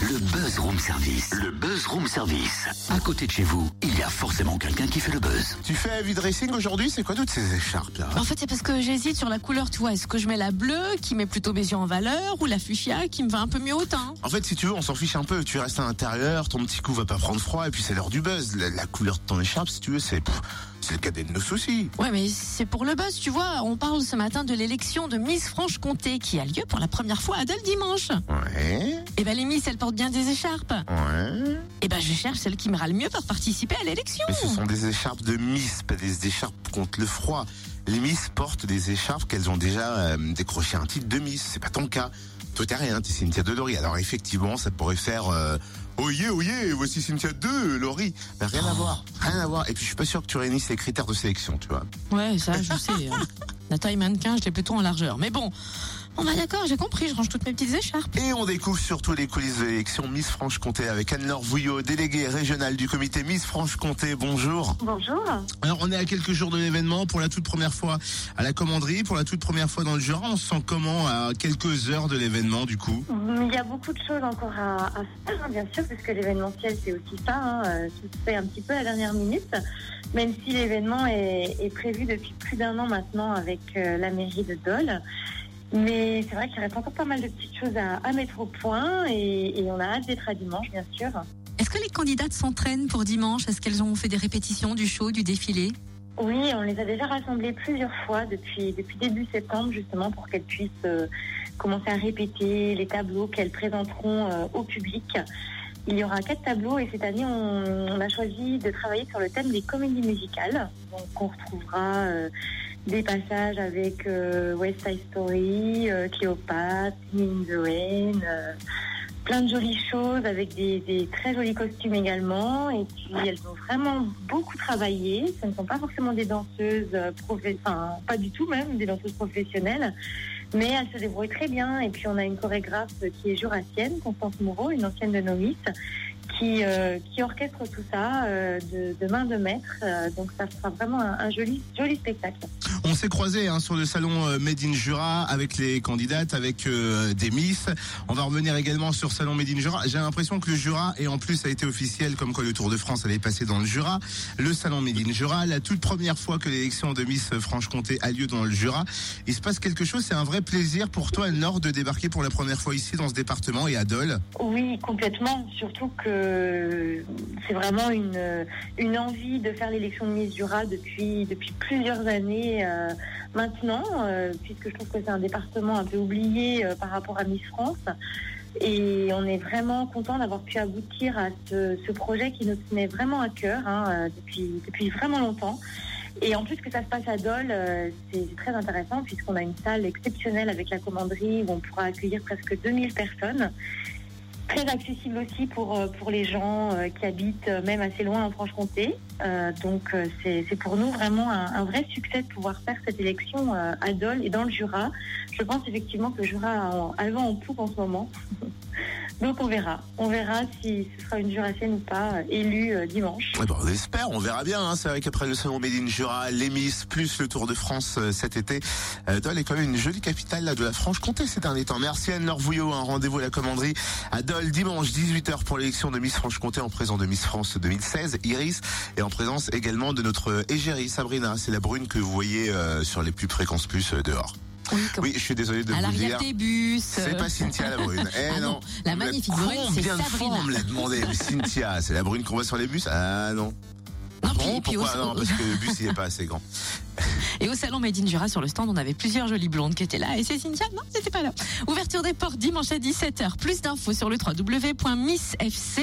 Le Buzz Room Service. Le Buzz Room Service. À côté de chez vous, il y a forcément quelqu'un qui fait le buzz. Tu fais heavy dressing aujourd'hui C'est quoi toutes ces écharpes là En fait, c'est parce que j'hésite sur la couleur, tu vois. Est-ce que je mets la bleue qui met plutôt mes yeux en valeur ou la fuchsia qui me va un peu mieux au teint? En fait, si tu veux, on s'en fiche un peu. Tu restes à l'intérieur, ton petit cou va pas prendre froid, et puis c'est l'heure du buzz. La, la couleur de ton écharpe, si tu veux, c'est c'est le cadet de nos soucis. Ouais, mais c'est pour le buzz, tu vois. On parle ce matin de l'élection de Miss Franche-Comté qui a lieu pour la première fois à Dole dimanche. Ouais, Et ben les Miss, elles portent bien des écharpes. ouais. Et ben je cherche celle qui m'ira le mieux pour participer à l'élection. Mais ce sont des écharpes de Miss, pas des écharpes contre le froid. Les Miss portent des écharpes qu'elles ont déjà euh, décroché un titre de Miss. C'est pas ton cas. Toi, t'es rien, t'es Cynthia de Laurie. Alors effectivement, ça pourrait faire euh, Oyez, oyez, voici Cynthia 2, Laurie. Rien à voir, rien à voir. Et puis je suis pas sûr que tu réunisses les critères de sélection, tu vois. Ouais, ça, je sais. La taille mannequin, je l'ai plutôt en largeur. Mais bon, on va d'accord, j'ai compris, je range toutes mes petites écharpes. Et on découvre surtout les coulisses de l'élection Miss Franche-Comté avec Anne-Laure Vouillot, déléguée régionale du comité Miss Franche-Comté. Bonjour. Bonjour. Alors on est à quelques jours de l'événement pour la toute première fois à la commanderie, pour la toute première fois dans le Jura. On se sent comment à quelques heures de l'événement du coup? Il y a beaucoup de choses encore à, à faire, hein, bien sûr, parce que l'événementiel, c'est aussi ça. Hein, euh, tout se fait un petit peu à la dernière minute, même si l'événement est, est prévu depuis plus d'un an maintenant avec euh, la mairie de Dole. Mais c'est vrai qu'il reste encore pas mal de petites choses à, à mettre au point et, et on a hâte d'être à dimanche, bien sûr. Est-ce que les candidates s'entraînent pour dimanche? Est-ce qu'elles ont fait des répétitions du show, du défilé? Oui, on les a déjà rassemblées plusieurs fois depuis, depuis début septembre, justement, pour qu'elles puissent euh, commencer à répéter les tableaux qu'elles présenteront euh, au public. Il y aura quatre tableaux et cette année, on, a choisi de travailler sur le thème des comédies musicales. Donc, on retrouvera euh, des passages avec euh, West Side Story, euh, Cléopâtre, the euh, plein de jolies choses avec des, très jolis costumes également. Et puis, elles ont vraiment beaucoup travaillé. Ce ne sont pas forcément des danseuses euh, enfin, pas du tout même, des danseuses professionnelles. Mais elles se débrouillent très bien. Et puis, on a une chorégraphe qui est jurassienne, Constance Moreau, une ancienne de Novice, qui, euh, qui orchestre tout ça euh, de, de main de maître. Euh, donc, ça sera vraiment un, un joli, joli spectacle. On s'est croisé hein, sur le salon Made in Jura avec les candidates, avec des Miss. On va revenir également sur salon Made in Jura. J'ai l'impression que le Jura, et en plus ça a été officiel comme quoi le Tour de France allait passer dans le Jura, le salon Made in Jura, la toute première fois que l'élection de Miss Franche-Comté a lieu dans le Jura. Il se passe quelque chose, c'est un vrai plaisir pour toi, Nord, de débarquer pour la première fois ici dans ce département et à Dole? Oui, complètement. Surtout que c'est vraiment une, une envie de faire l'élection de Miss depuis, plusieurs années euh, maintenant, euh, puisque je trouve que c'est un département un peu oublié euh, par rapport à Miss France. Et on est vraiment content d'avoir pu aboutir à ce, projet qui nous tenait vraiment à cœur hein, euh, depuis, depuis vraiment longtemps. Et en plus que ça se passe à Dole, euh, c'est très intéressant puisqu'on a une salle exceptionnelle avec la commanderie où on pourra accueillir presque 2000 personnes. Très accessible aussi pour, euh, pour les gens euh, qui habitent euh, même assez loin en Franche-Comté. Donc c'est pour nous vraiment un, vrai succès de pouvoir faire cette élection à Dole et dans le Jura. Je pense effectivement que le Jura a, vent en poupe en ce moment. Donc on verra. On verra si ce sera une jurassienne ou pas euh, élue euh, dimanche. Eh ben, on espère, on verra bien. Hein. C'est vrai qu'après le salon Made in Jura, les Miss, plus le Tour de France euh, cet été, euh, Dole est quand même une jolie capitale là, de la Franche-Comté ces derniers temps. Merci Anne-Laure Vouillot, un rendez-vous à la commanderie à Dole dimanche 18h pour l'élection de Miss Franche-Comté en présence de Miss France 2016, Iris, et en présence également de notre égérie Sabrina. C'est la brune que vous voyez sur les pubs fréquences plus dehors. Oui, je suis désolé de à vous dire. des bus. C'est pas Cynthia la brune. Eh Ah non. non, la magnifique brune, c'est Combien de fois Sabrina. on me l'a demandé Cynthia, c'est la brune qu'on voit sur les bus Ah non. Non, puis- Bon, puis pourquoi au- non Parce que le bus il est pas assez grand. Et au salon Made in Jura, sur le stand, on avait plusieurs jolies blondes qui étaient là. Et c'est Cynthia Non, c'était pas là. Ouverture des portes dimanche à 17h. Plus d'infos sur le www.missfc.fr.